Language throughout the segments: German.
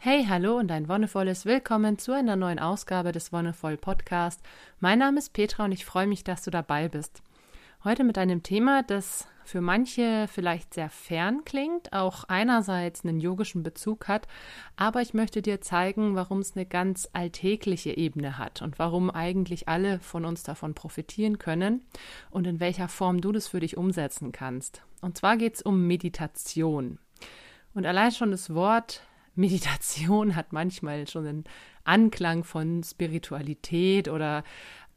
Hey, hallo und ein wonnevolles Willkommen zu einer neuen Ausgabe des Wonnevoll Podcast. Mein Name ist Petra und ich freue mich, dass du dabei bist. Heute mit einem Thema, das für manche vielleicht sehr fern klingt, auch einerseits einen yogischen Bezug hat, aber ich möchte dir zeigen, warum es eine ganz alltägliche Ebene hat und warum eigentlich alle von uns davon profitieren können und in welcher Form du das für dich umsetzen kannst. Und zwar geht es um Meditation. Und allein schon das Wort Meditation hat manchmal schon einen Anklang von Spiritualität oder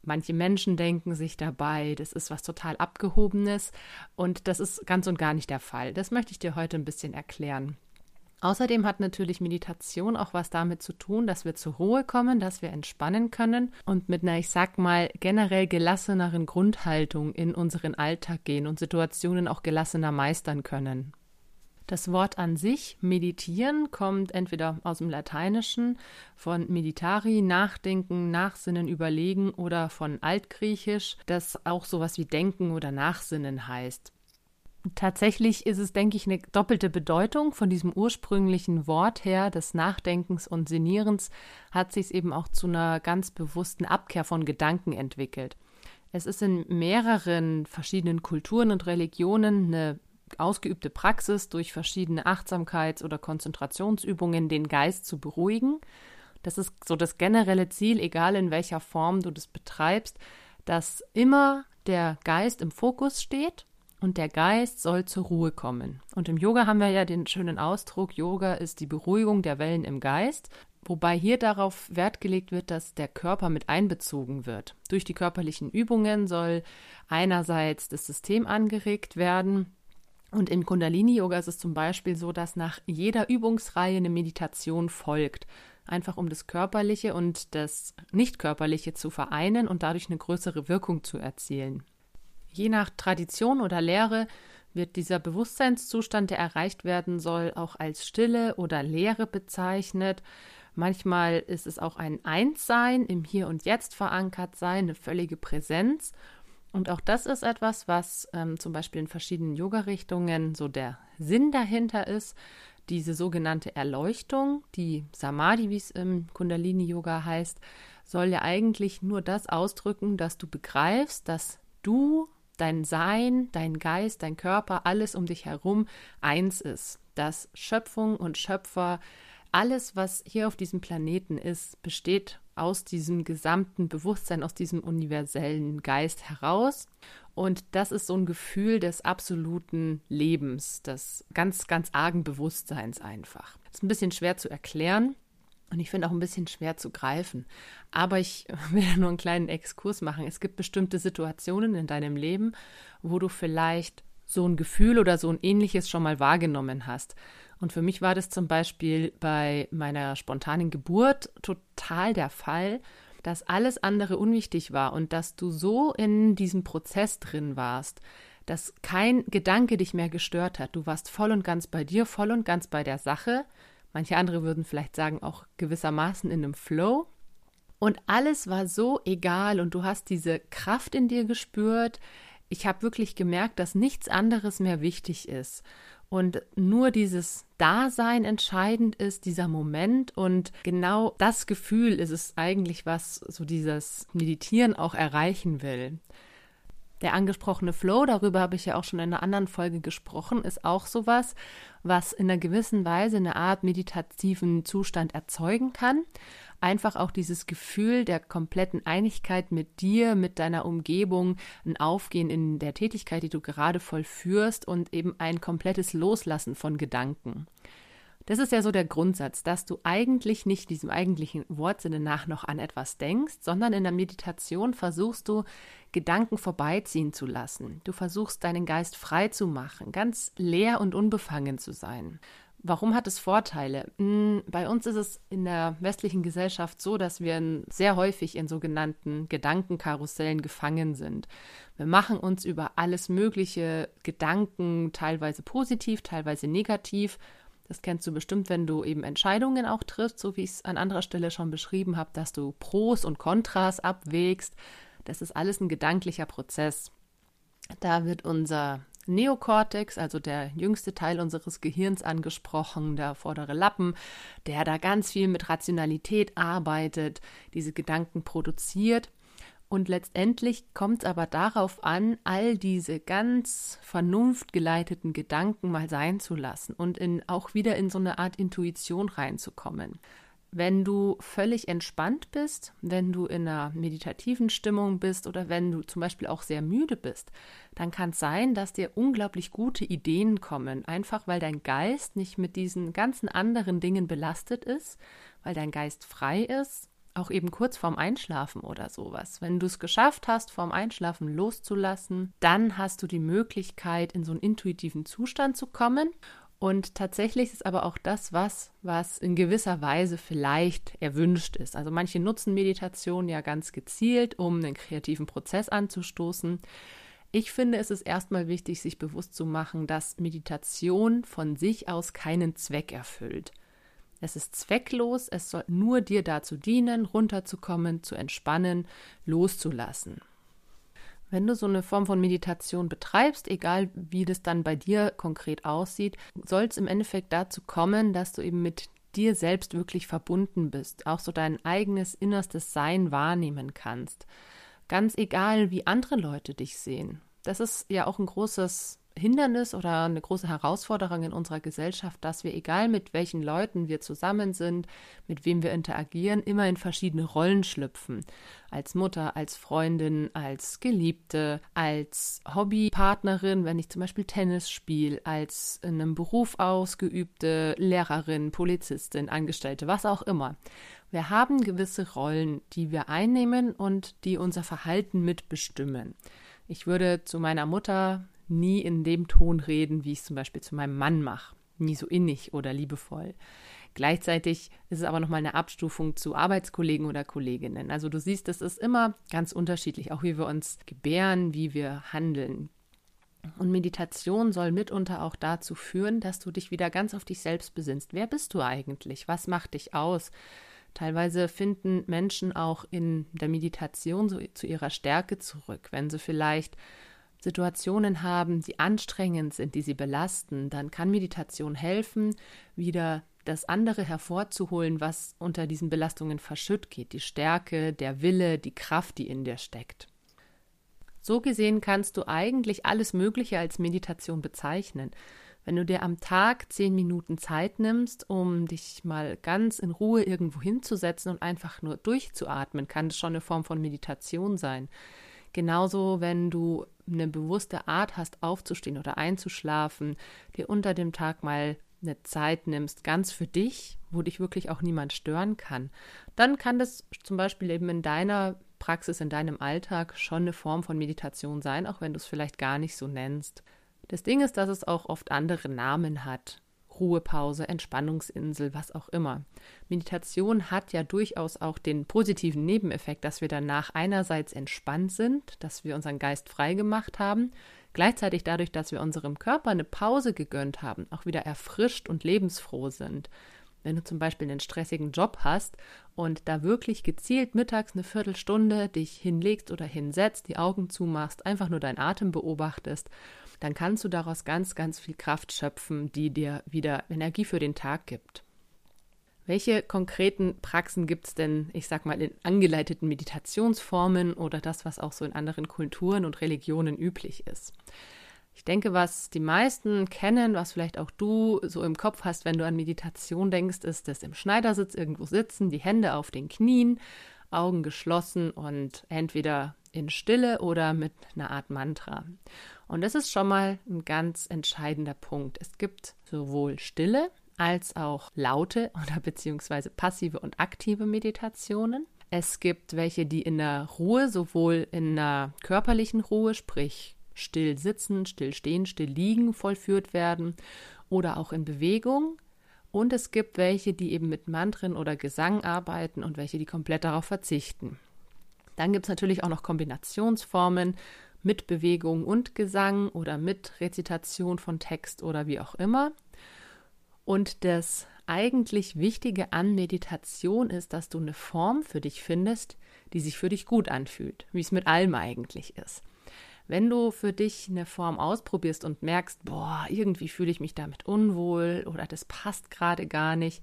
manche Menschen denken sich dabei, das ist was total Abgehobenes und das ist ganz und gar nicht der Fall. Das möchte ich dir heute ein bisschen erklären. Außerdem hat natürlich Meditation auch was damit zu tun, dass wir zur Ruhe kommen, dass wir entspannen können und mit einer, ich sag mal, generell gelasseneren Grundhaltung in unseren Alltag gehen und Situationen auch gelassener meistern können. Das Wort an sich, meditieren, kommt entweder aus dem Lateinischen von meditari, nachdenken, nachsinnen, überlegen oder von altgriechisch, das auch sowas wie denken oder nachsinnen heißt. Tatsächlich ist es, denke ich, eine doppelte Bedeutung. Von diesem ursprünglichen Wort her des Nachdenkens und Sinnierens hat sich es eben auch zu einer ganz bewussten Abkehr von Gedanken entwickelt. Es ist in mehreren verschiedenen Kulturen und Religionen eine ausgeübte Praxis, durch verschiedene Achtsamkeits- oder Konzentrationsübungen den Geist zu beruhigen. Das ist so das generelle Ziel, egal in welcher Form du das betreibst, dass immer der Geist im Fokus steht und der Geist soll zur Ruhe kommen. Und im Yoga haben wir ja den schönen Ausdruck, Yoga ist die Beruhigung der Wellen im Geist, wobei hier darauf Wert gelegt wird, dass der Körper mit einbezogen wird. Durch die körperlichen Übungen soll einerseits das System angeregt werden, und in Kundalini-Yoga ist es zum Beispiel so, dass nach jeder Übungsreihe eine Meditation folgt. Einfach um das Körperliche und das Nicht-Körperliche zu vereinen und dadurch eine größere Wirkung zu erzielen. Je nach Tradition oder Lehre wird dieser Bewusstseinszustand, der erreicht werden soll, auch als Stille oder Leere bezeichnet. Manchmal ist es auch ein Einssein, im Hier und Jetzt verankert sein, eine völlige Präsenz. Und auch das ist etwas, was ähm, zum Beispiel in verschiedenen Yoga-Richtungen so der Sinn dahinter ist. Diese sogenannte Erleuchtung, die Samadhi, wie es im Kundalini-Yoga heißt, soll ja eigentlich nur das ausdrücken, dass du begreifst, dass du, dein Sein, dein Geist, dein Körper, alles um dich herum eins ist. Dass Schöpfung und Schöpfer, alles, was hier auf diesem Planeten ist, besteht aus diesem gesamten Bewusstsein, aus diesem universellen Geist heraus. Und das ist so ein Gefühl des absoluten Lebens, des ganz, ganz argen Bewusstseins einfach. Das ist ein bisschen schwer zu erklären und ich finde auch ein bisschen schwer zu greifen. Aber ich will nur einen kleinen Exkurs machen. Es gibt bestimmte Situationen in deinem Leben, wo du vielleicht so ein Gefühl oder so ein ähnliches schon mal wahrgenommen hast. Und für mich war das zum Beispiel bei meiner spontanen Geburt total der Fall, dass alles andere unwichtig war und dass du so in diesem Prozess drin warst, dass kein Gedanke dich mehr gestört hat. Du warst voll und ganz bei dir, voll und ganz bei der Sache. Manche andere würden vielleicht sagen, auch gewissermaßen in einem Flow. Und alles war so egal und du hast diese Kraft in dir gespürt. Ich habe wirklich gemerkt, dass nichts anderes mehr wichtig ist. Und nur dieses Dasein entscheidend ist, dieser Moment. Und genau das Gefühl ist es eigentlich, was so dieses Meditieren auch erreichen will. Der angesprochene Flow, darüber habe ich ja auch schon in einer anderen Folge gesprochen, ist auch sowas, was in einer gewissen Weise eine Art meditativen Zustand erzeugen kann einfach auch dieses Gefühl der kompletten Einigkeit mit dir, mit deiner Umgebung, ein Aufgehen in der Tätigkeit, die du gerade vollführst und eben ein komplettes Loslassen von Gedanken. Das ist ja so der Grundsatz, dass du eigentlich nicht diesem eigentlichen Wortsinne nach noch an etwas denkst, sondern in der Meditation versuchst du, Gedanken vorbeiziehen zu lassen. Du versuchst, deinen Geist frei zu machen, ganz leer und unbefangen zu sein. Warum hat es Vorteile? Hm, bei uns ist es in der westlichen Gesellschaft so, dass wir sehr häufig in sogenannten Gedankenkarussellen gefangen sind. Wir machen uns über alles Mögliche Gedanken, teilweise positiv, teilweise negativ. Das kennst du bestimmt, wenn du eben Entscheidungen auch triffst, so wie ich es an anderer Stelle schon beschrieben habe, dass du Pros und Kontras abwägst. Das ist alles ein gedanklicher Prozess. Da wird unser Neokortex, also der jüngste Teil unseres Gehirns angesprochen, der vordere Lappen, der da ganz viel mit Rationalität arbeitet, diese Gedanken produziert. Und letztendlich kommt es aber darauf an, all diese ganz vernunftgeleiteten Gedanken mal sein zu lassen und in, auch wieder in so eine Art Intuition reinzukommen. Wenn du völlig entspannt bist, wenn du in einer meditativen Stimmung bist oder wenn du zum Beispiel auch sehr müde bist, dann kann es sein, dass dir unglaublich gute Ideen kommen, einfach weil dein Geist nicht mit diesen ganzen anderen Dingen belastet ist, weil dein Geist frei ist, auch eben kurz vorm Einschlafen oder sowas. Wenn du es geschafft hast, vorm Einschlafen loszulassen, dann hast du die Möglichkeit, in so einen intuitiven Zustand zu kommen und tatsächlich ist aber auch das was, was in gewisser Weise vielleicht erwünscht ist. Also manche nutzen Meditation ja ganz gezielt, um einen kreativen Prozess anzustoßen. Ich finde, es ist erstmal wichtig, sich bewusst zu machen, dass Meditation von sich aus keinen Zweck erfüllt. Es ist zwecklos, es soll nur dir dazu dienen, runterzukommen, zu entspannen, loszulassen. Wenn du so eine Form von Meditation betreibst, egal wie das dann bei dir konkret aussieht, soll es im Endeffekt dazu kommen, dass du eben mit dir selbst wirklich verbunden bist, auch so dein eigenes innerstes Sein wahrnehmen kannst. Ganz egal, wie andere Leute dich sehen. Das ist ja auch ein großes Hindernis oder eine große Herausforderung in unserer Gesellschaft, dass wir, egal mit welchen Leuten wir zusammen sind, mit wem wir interagieren, immer in verschiedene Rollen schlüpfen. Als Mutter, als Freundin, als Geliebte, als Hobbypartnerin, wenn ich zum Beispiel Tennis spiele, als in einem Beruf ausgeübte Lehrerin, Polizistin, Angestellte, was auch immer. Wir haben gewisse Rollen, die wir einnehmen und die unser Verhalten mitbestimmen. Ich würde zu meiner Mutter nie in dem Ton reden, wie ich es zum Beispiel zu meinem Mann mache. Nie so innig oder liebevoll. Gleichzeitig ist es aber nochmal eine Abstufung zu Arbeitskollegen oder Kolleginnen. Also du siehst, das ist immer ganz unterschiedlich, auch wie wir uns gebären, wie wir handeln. Und Meditation soll mitunter auch dazu führen, dass du dich wieder ganz auf dich selbst besinnst. Wer bist du eigentlich? Was macht dich aus? Teilweise finden Menschen auch in der Meditation so zu ihrer Stärke zurück, wenn sie vielleicht Situationen haben, die anstrengend sind, die sie belasten, dann kann Meditation helfen, wieder das andere hervorzuholen, was unter diesen Belastungen verschütt geht, die Stärke, der Wille, die Kraft, die in dir steckt. So gesehen kannst du eigentlich alles Mögliche als Meditation bezeichnen. Wenn du dir am Tag zehn Minuten Zeit nimmst, um dich mal ganz in Ruhe irgendwo hinzusetzen und einfach nur durchzuatmen, kann das schon eine Form von Meditation sein. Genauso, wenn du eine bewusste Art hast, aufzustehen oder einzuschlafen, dir unter dem Tag mal eine Zeit nimmst, ganz für dich, wo dich wirklich auch niemand stören kann, dann kann das zum Beispiel eben in deiner Praxis, in deinem Alltag schon eine Form von Meditation sein, auch wenn du es vielleicht gar nicht so nennst. Das Ding ist, dass es auch oft andere Namen hat. Ruhepause, Entspannungsinsel, was auch immer. Meditation hat ja durchaus auch den positiven Nebeneffekt, dass wir danach einerseits entspannt sind, dass wir unseren Geist frei gemacht haben, gleichzeitig dadurch, dass wir unserem Körper eine Pause gegönnt haben, auch wieder erfrischt und lebensfroh sind. Wenn du zum Beispiel einen stressigen Job hast und da wirklich gezielt mittags eine Viertelstunde dich hinlegst oder hinsetzt, die Augen zumachst, einfach nur deinen Atem beobachtest dann kannst du daraus ganz, ganz viel Kraft schöpfen, die dir wieder Energie für den Tag gibt. Welche konkreten Praxen gibt es denn, ich sag mal, in angeleiteten Meditationsformen oder das, was auch so in anderen Kulturen und Religionen üblich ist? Ich denke, was die meisten kennen, was vielleicht auch du so im Kopf hast, wenn du an Meditation denkst, ist das im Schneidersitz irgendwo sitzen, die Hände auf den Knien, Augen geschlossen und entweder in Stille oder mit einer Art Mantra. Und das ist schon mal ein ganz entscheidender Punkt. Es gibt sowohl stille als auch laute oder beziehungsweise passive und aktive Meditationen. Es gibt welche, die in der Ruhe, sowohl in der körperlichen Ruhe, sprich still sitzen, still stehen, still liegen, vollführt werden oder auch in Bewegung. Und es gibt welche, die eben mit Mantren oder Gesang arbeiten und welche, die komplett darauf verzichten. Dann gibt es natürlich auch noch Kombinationsformen, mit Bewegung und Gesang oder mit Rezitation von Text oder wie auch immer. Und das eigentlich Wichtige an Meditation ist, dass du eine Form für dich findest, die sich für dich gut anfühlt, wie es mit allem eigentlich ist. Wenn du für dich eine Form ausprobierst und merkst, boah, irgendwie fühle ich mich damit unwohl oder das passt gerade gar nicht,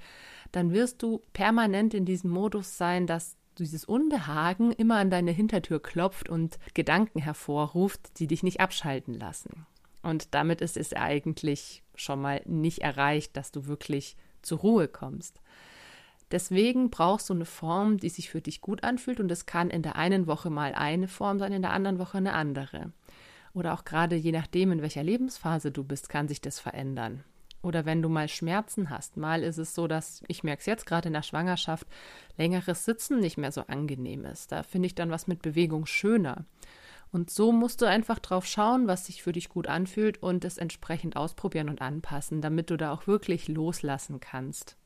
dann wirst du permanent in diesem Modus sein, dass dieses Unbehagen immer an deine Hintertür klopft und Gedanken hervorruft, die dich nicht abschalten lassen. Und damit ist es eigentlich schon mal nicht erreicht, dass du wirklich zur Ruhe kommst. Deswegen brauchst du eine Form, die sich für dich gut anfühlt und es kann in der einen Woche mal eine Form sein, in der anderen Woche eine andere. Oder auch gerade je nachdem, in welcher Lebensphase du bist, kann sich das verändern. Oder wenn du mal Schmerzen hast. Mal ist es so, dass ich merke es jetzt gerade in der Schwangerschaft, längeres Sitzen nicht mehr so angenehm ist. Da finde ich dann was mit Bewegung schöner. Und so musst du einfach drauf schauen, was sich für dich gut anfühlt und es entsprechend ausprobieren und anpassen, damit du da auch wirklich loslassen kannst.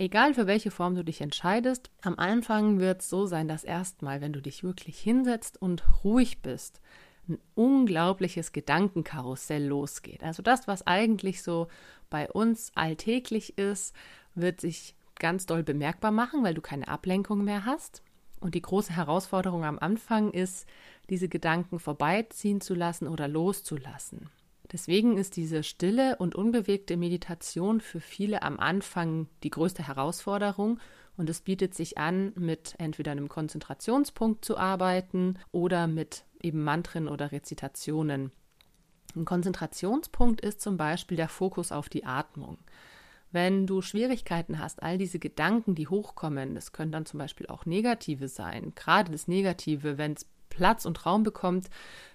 Egal für welche Form du dich entscheidest, am Anfang wird es so sein, dass erstmal, wenn du dich wirklich hinsetzt und ruhig bist, ein unglaubliches Gedankenkarussell losgeht. Also das, was eigentlich so bei uns alltäglich ist, wird sich ganz doll bemerkbar machen, weil du keine Ablenkung mehr hast. Und die große Herausforderung am Anfang ist, diese Gedanken vorbeiziehen zu lassen oder loszulassen. Deswegen ist diese stille und unbewegte Meditation für viele am Anfang die größte Herausforderung und es bietet sich an, mit entweder einem Konzentrationspunkt zu arbeiten oder mit eben Mantren oder Rezitationen. Ein Konzentrationspunkt ist zum Beispiel der Fokus auf die Atmung. Wenn du Schwierigkeiten hast, all diese Gedanken, die hochkommen, das können dann zum Beispiel auch negative sein, gerade das Negative, wenn es Platz und Raum bekommt,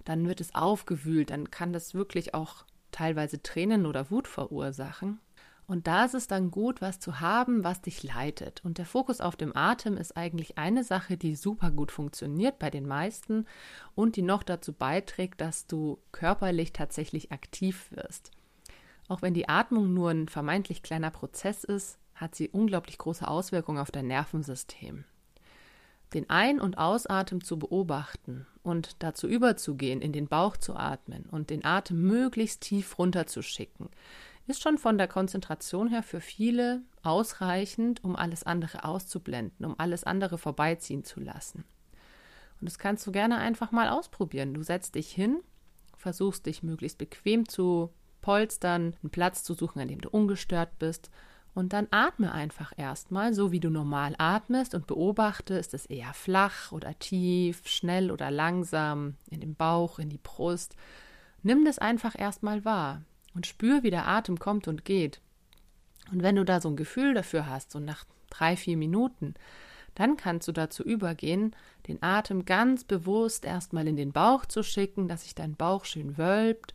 dann wird es aufgewühlt, dann kann das wirklich auch teilweise Tränen oder Wut verursachen. Und da ist es dann gut, was zu haben, was dich leitet. Und der Fokus auf dem Atem ist eigentlich eine Sache, die super gut funktioniert bei den meisten und die noch dazu beiträgt, dass du körperlich tatsächlich aktiv wirst. Auch wenn die Atmung nur ein vermeintlich kleiner Prozess ist, hat sie unglaublich große Auswirkungen auf dein Nervensystem. Den Ein- und Ausatmen zu beobachten und dazu überzugehen, in den Bauch zu atmen und den Atem möglichst tief runterzuschicken, ist schon von der Konzentration her für viele ausreichend, um alles andere auszublenden, um alles andere vorbeiziehen zu lassen. Und das kannst du gerne einfach mal ausprobieren. Du setzt dich hin, versuchst dich möglichst bequem zu polstern, einen Platz zu suchen, an dem du ungestört bist und dann atme einfach erstmal, so wie du normal atmest und beobachte, ist es eher flach oder tief, schnell oder langsam, in den Bauch, in die Brust. Nimm das einfach erstmal wahr und spür, wie der Atem kommt und geht. Und wenn du da so ein Gefühl dafür hast, so nach drei, vier Minuten, dann kannst du dazu übergehen, den Atem ganz bewusst erstmal in den Bauch zu schicken, dass sich dein Bauch schön wölbt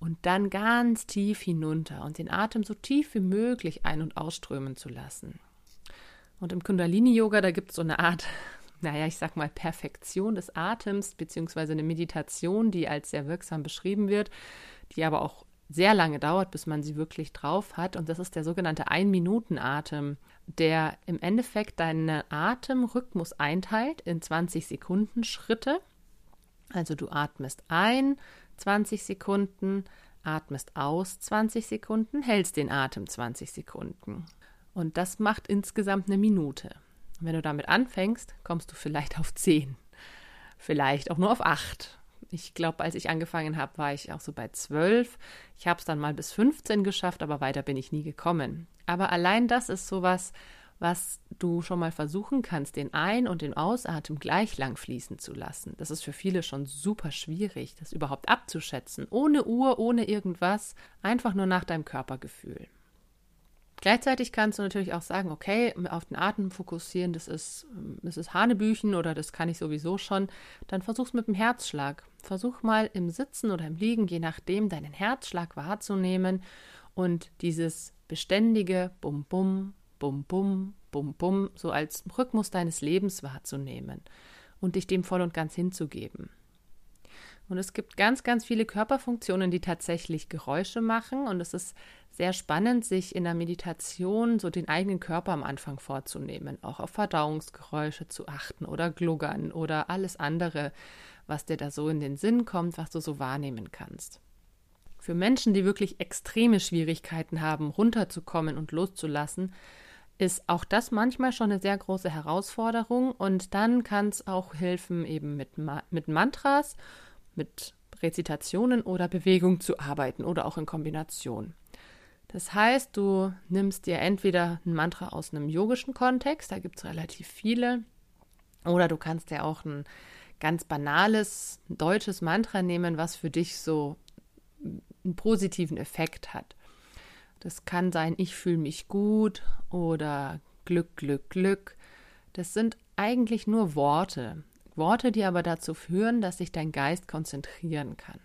und dann ganz tief hinunter und den Atem so tief wie möglich ein- und ausströmen zu lassen. Und im Kundalini-Yoga, da gibt es so eine Art, naja, ich sag mal, Perfektion des Atems, beziehungsweise eine Meditation, die als sehr wirksam beschrieben wird, die aber auch sehr lange dauert, bis man sie wirklich drauf hat. Und das ist der sogenannte Ein-Minuten-Atem, der im Endeffekt deinen Atemrhythmus einteilt in 20 Sekunden Schritte. Also du atmest ein, 20 Sekunden, atmest aus 20 Sekunden, hältst den Atem 20 Sekunden. Und das macht insgesamt eine Minute. Wenn du damit anfängst, kommst du vielleicht auf 10, vielleicht auch nur auf 8. Ich glaube, als ich angefangen habe, war ich auch so bei 12. Ich habe es dann mal bis 15 geschafft, aber weiter bin ich nie gekommen. Aber allein das ist sowas, was du schon mal versuchen kannst, den Ein- und den Ausatmen gleich lang fließen zu lassen. Das ist für viele schon super schwierig, das überhaupt abzuschätzen. Ohne Uhr, ohne irgendwas, einfach nur nach deinem Körpergefühl. Gleichzeitig kannst du natürlich auch sagen, okay, auf den Atem fokussieren, das ist, das ist Hanebüchen oder das kann ich sowieso schon. Dann versuch's mit dem Herzschlag. Versuch mal im Sitzen oder im Liegen, je nachdem, deinen Herzschlag wahrzunehmen und dieses beständige Bum Bum, Bum, Bum, Bum, Bum, so als Rhythmus deines Lebens wahrzunehmen und dich dem voll und ganz hinzugeben. Und es gibt ganz, ganz viele Körperfunktionen, die tatsächlich Geräusche machen. Und es ist sehr spannend, sich in der Meditation so den eigenen Körper am Anfang vorzunehmen, auch auf Verdauungsgeräusche zu achten oder Gluggern oder alles andere, was dir da so in den Sinn kommt, was du so wahrnehmen kannst. Für Menschen, die wirklich extreme Schwierigkeiten haben, runterzukommen und loszulassen, ist auch das manchmal schon eine sehr große Herausforderung und dann kann es auch helfen eben mit, Ma mit Mantras, mit Rezitationen oder Bewegung zu arbeiten oder auch in Kombination. Das heißt, du nimmst dir entweder ein Mantra aus einem yogischen Kontext, da gibt es relativ viele, oder du kannst dir auch ein ganz banales deutsches Mantra nehmen, was für dich so einen positiven Effekt hat. Das kann sein, ich fühle mich gut oder Glück, Glück, Glück. Das sind eigentlich nur Worte. Worte, die aber dazu führen, dass sich dein Geist konzentrieren kann.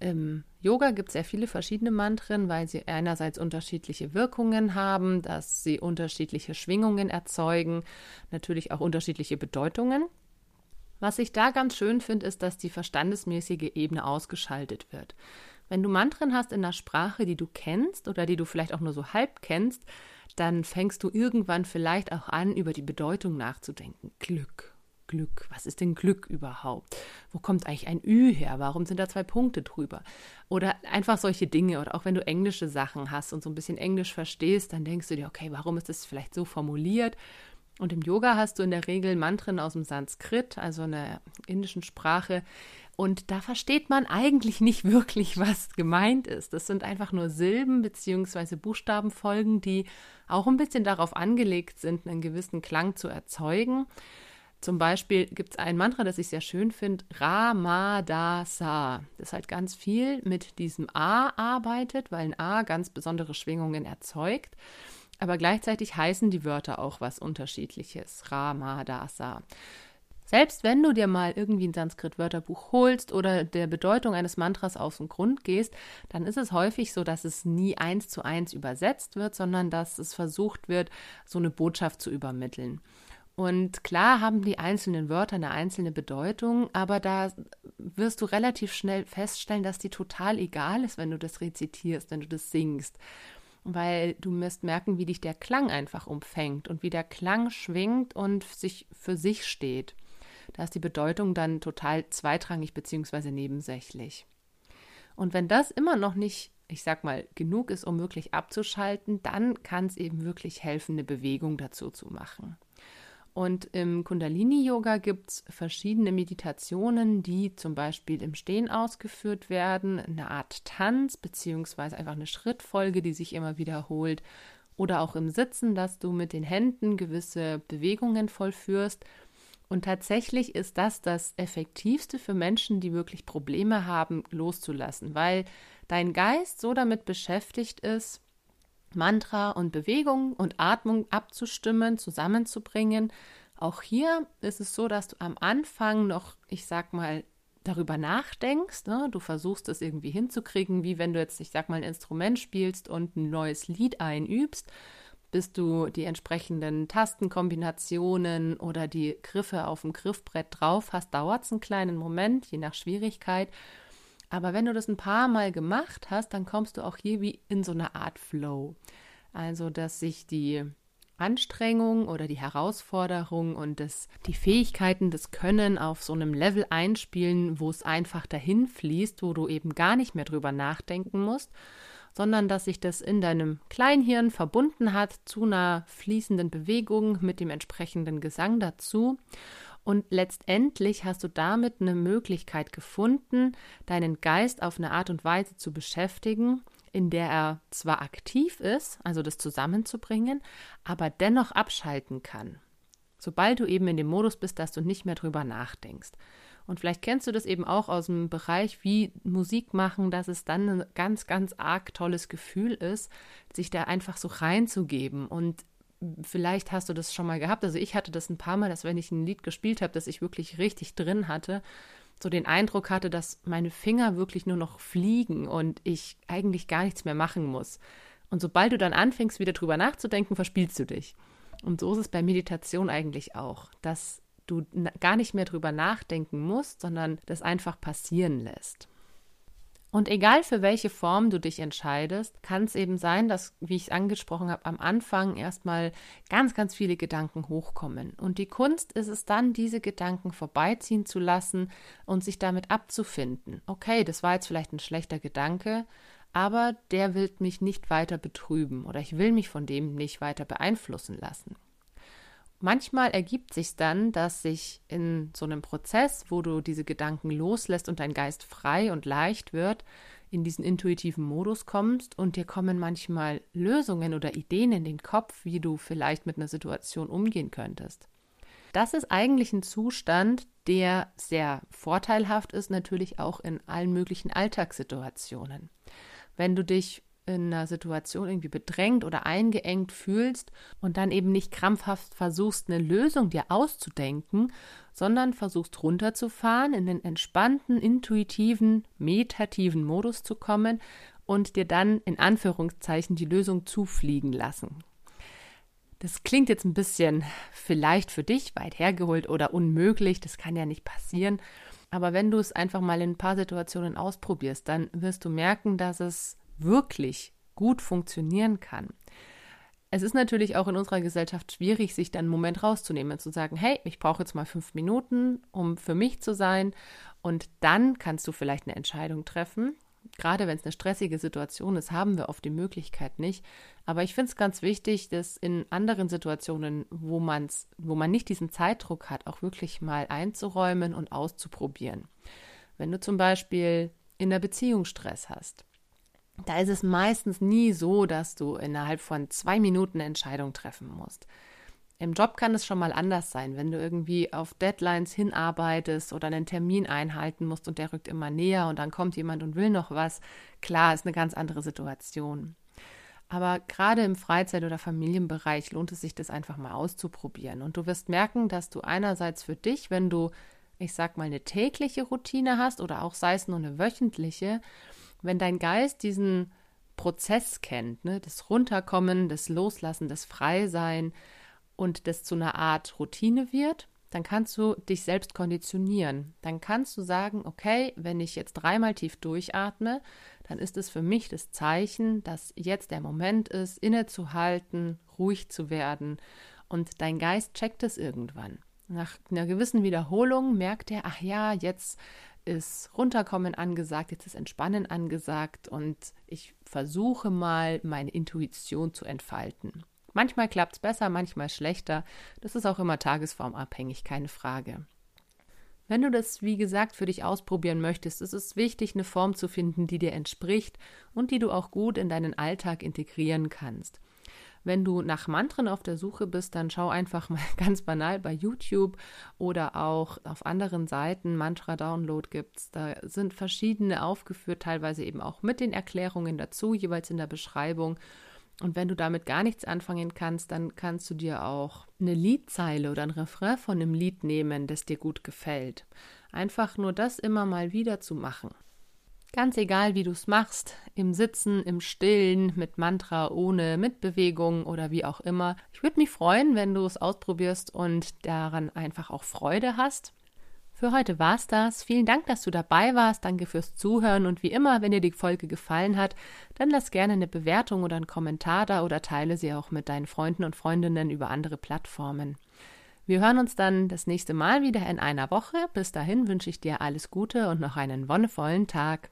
Im Yoga gibt es sehr viele verschiedene Mantren, weil sie einerseits unterschiedliche Wirkungen haben, dass sie unterschiedliche Schwingungen erzeugen, natürlich auch unterschiedliche Bedeutungen. Was ich da ganz schön finde, ist, dass die verstandesmäßige Ebene ausgeschaltet wird. Wenn du Mantren hast in einer Sprache, die du kennst oder die du vielleicht auch nur so halb kennst, dann fängst du irgendwann vielleicht auch an, über die Bedeutung nachzudenken. Glück Glück? Was ist denn Glück überhaupt? Wo kommt eigentlich ein Ü her? Warum sind da zwei Punkte drüber? Oder einfach solche Dinge. Oder auch wenn du englische Sachen hast und so ein bisschen Englisch verstehst, dann denkst du dir, okay, warum ist das vielleicht so formuliert? Und im Yoga hast du in der Regel Mantren aus dem Sanskrit, also einer indischen Sprache. Und da versteht man eigentlich nicht wirklich, was gemeint ist. Das sind einfach nur Silben bzw. Buchstabenfolgen, die auch ein bisschen darauf angelegt sind, einen gewissen Klang zu erzeugen. Zum Beispiel gibt es ein Mantra, das ich sehr schön finde, Ramadasa. Das halt ganz viel mit diesem A arbeitet, weil ein A ganz besondere Schwingungen erzeugt. Aber gleichzeitig heißen die Wörter auch was Unterschiedliches. Ramadasa. Selbst wenn du dir mal irgendwie ein Sanskrit-Wörterbuch holst oder der Bedeutung eines Mantras auf den Grund gehst, dann ist es häufig so, dass es nie eins zu eins übersetzt wird, sondern dass es versucht wird, so eine Botschaft zu übermitteln. Und klar haben die einzelnen Wörter eine einzelne Bedeutung, aber da wirst du relativ schnell feststellen, dass die total egal ist, wenn du das rezitierst, wenn du das singst. Weil du wirst merken, wie dich der Klang einfach umfängt und wie der Klang schwingt und sich für sich steht. Da ist die Bedeutung dann total zweitrangig bzw. nebensächlich. Und wenn das immer noch nicht, ich sag mal, genug ist, um wirklich abzuschalten, dann kann es eben wirklich helfen, eine Bewegung dazu zu machen. Und im Kundalini-Yoga gibt es verschiedene Meditationen, die zum Beispiel im Stehen ausgeführt werden, eine Art Tanz beziehungsweise einfach eine Schrittfolge, die sich immer wiederholt, oder auch im Sitzen, dass du mit den Händen gewisse Bewegungen vollführst. Und tatsächlich ist das das Effektivste für Menschen, die wirklich Probleme haben, loszulassen, weil dein Geist so damit beschäftigt ist, Mantra und Bewegung und Atmung abzustimmen, zusammenzubringen. Auch hier ist es so, dass du am Anfang noch, ich sag mal, darüber nachdenkst. Ne? Du versuchst es irgendwie hinzukriegen, wie wenn du jetzt, ich sag mal, ein Instrument spielst und ein neues Lied einübst, bis du die entsprechenden Tastenkombinationen oder die Griffe auf dem Griffbrett drauf hast, dauert es einen kleinen Moment, je nach Schwierigkeit. Aber wenn du das ein paar Mal gemacht hast, dann kommst du auch hier wie in so eine Art Flow. Also, dass sich die Anstrengung oder die Herausforderung und das, die Fähigkeiten, das Können auf so einem Level einspielen, wo es einfach dahin fließt, wo du eben gar nicht mehr drüber nachdenken musst, sondern dass sich das in deinem Kleinhirn verbunden hat zu einer fließenden Bewegung mit dem entsprechenden Gesang dazu und letztendlich hast du damit eine Möglichkeit gefunden, deinen Geist auf eine Art und Weise zu beschäftigen, in der er zwar aktiv ist, also das zusammenzubringen, aber dennoch abschalten kann. Sobald du eben in dem Modus bist, dass du nicht mehr drüber nachdenkst. Und vielleicht kennst du das eben auch aus dem Bereich wie Musik machen, dass es dann ein ganz, ganz arg tolles Gefühl ist, sich da einfach so reinzugeben und vielleicht hast du das schon mal gehabt. Also ich hatte das ein paar Mal, dass wenn ich ein Lied gespielt habe, das ich wirklich richtig drin hatte, so den Eindruck hatte, dass meine Finger wirklich nur noch fliegen und ich eigentlich gar nichts mehr machen muss. Und sobald du dann anfängst, wieder drüber nachzudenken, verspielst du dich. Und so ist es bei Meditation eigentlich auch, dass du gar nicht mehr drüber nachdenken musst, sondern das einfach passieren lässt. Und egal für welche Form du dich entscheidest, kann es eben sein, dass, wie ich es angesprochen habe, am Anfang erstmal ganz, ganz viele Gedanken hochkommen. Und die Kunst ist es dann, diese Gedanken vorbeiziehen zu lassen und sich damit abzufinden. Okay, das war jetzt vielleicht ein schlechter Gedanke, aber der will mich nicht weiter betrüben oder ich will mich von dem nicht weiter beeinflussen lassen. Manchmal ergibt sich dann, dass sich in so einem Prozess, wo du diese Gedanken loslässt und dein Geist frei und leicht wird, in diesen intuitiven Modus kommst und dir kommen manchmal Lösungen oder Ideen in den Kopf, wie du vielleicht mit einer Situation umgehen könntest. Das ist eigentlich ein Zustand, der sehr vorteilhaft ist, natürlich auch in allen möglichen Alltagssituationen. Wenn du dich in einer Situation irgendwie bedrängt oder eingeengt fühlst und dann eben nicht krampfhaft versuchst, eine Lösung dir auszudenken, sondern versuchst runterzufahren, in den entspannten, intuitiven, meditativen Modus zu kommen und dir dann in Anführungszeichen die Lösung zufliegen lassen. Das klingt jetzt ein bisschen vielleicht für dich weit hergeholt oder unmöglich, das kann ja nicht passieren. Aber wenn du es einfach mal in ein paar Situationen ausprobierst, dann wirst du merken, dass es wirklich gut funktionieren kann. Es ist natürlich auch in unserer Gesellschaft schwierig, sich dann einen Moment rauszunehmen und zu sagen, hey, ich brauche jetzt mal fünf Minuten, um für mich zu sein. Und dann kannst du vielleicht eine Entscheidung treffen. Gerade wenn es eine stressige Situation ist, haben wir oft die Möglichkeit nicht. Aber ich finde es ganz wichtig, dass in anderen Situationen, wo, man's, wo man nicht diesen Zeitdruck hat, auch wirklich mal einzuräumen und auszuprobieren. Wenn du zum Beispiel in der Beziehung Stress hast, da ist es meistens nie so, dass du innerhalb von zwei Minuten eine Entscheidung treffen musst. Im Job kann es schon mal anders sein, wenn du irgendwie auf Deadlines hinarbeitest oder einen Termin einhalten musst und der rückt immer näher und dann kommt jemand und will noch was. Klar, ist eine ganz andere Situation. Aber gerade im Freizeit- oder Familienbereich lohnt es sich, das einfach mal auszuprobieren. Und du wirst merken, dass du einerseits für dich, wenn du, ich sag mal, eine tägliche Routine hast oder auch sei es nur eine wöchentliche, wenn dein Geist diesen Prozess kennt, ne, das Runterkommen, das Loslassen, das Freisein und das zu einer Art Routine wird, dann kannst du dich selbst konditionieren. Dann kannst du sagen, okay, wenn ich jetzt dreimal tief durchatme, dann ist es für mich das Zeichen, dass jetzt der Moment ist, innezuhalten, ruhig zu werden. Und dein Geist checkt es irgendwann. Nach einer gewissen Wiederholung merkt er, ach ja, jetzt ist Runterkommen angesagt, jetzt ist Entspannen angesagt und ich versuche mal meine Intuition zu entfalten. Manchmal klappt es besser, manchmal schlechter. Das ist auch immer tagesformabhängig, keine Frage. Wenn du das, wie gesagt, für dich ausprobieren möchtest, ist es wichtig, eine Form zu finden, die dir entspricht und die du auch gut in deinen Alltag integrieren kannst. Wenn du nach Mantren auf der Suche bist, dann schau einfach mal ganz banal bei YouTube oder auch auf anderen Seiten. Mantra Download gibt es. Da sind verschiedene aufgeführt, teilweise eben auch mit den Erklärungen dazu, jeweils in der Beschreibung. Und wenn du damit gar nichts anfangen kannst, dann kannst du dir auch eine Liedzeile oder ein Refrain von einem Lied nehmen, das dir gut gefällt. Einfach nur das immer mal wieder zu machen. Ganz egal, wie du es machst, im Sitzen, im Stillen, mit Mantra, ohne, mit Bewegung oder wie auch immer. Ich würde mich freuen, wenn du es ausprobierst und daran einfach auch Freude hast. Für heute war's das. Vielen Dank, dass du dabei warst. Danke fürs Zuhören und wie immer, wenn dir die Folge gefallen hat, dann lass gerne eine Bewertung oder einen Kommentar da oder teile sie auch mit deinen Freunden und Freundinnen über andere Plattformen. Wir hören uns dann das nächste Mal wieder in einer Woche. Bis dahin wünsche ich dir alles Gute und noch einen wonnevollen Tag.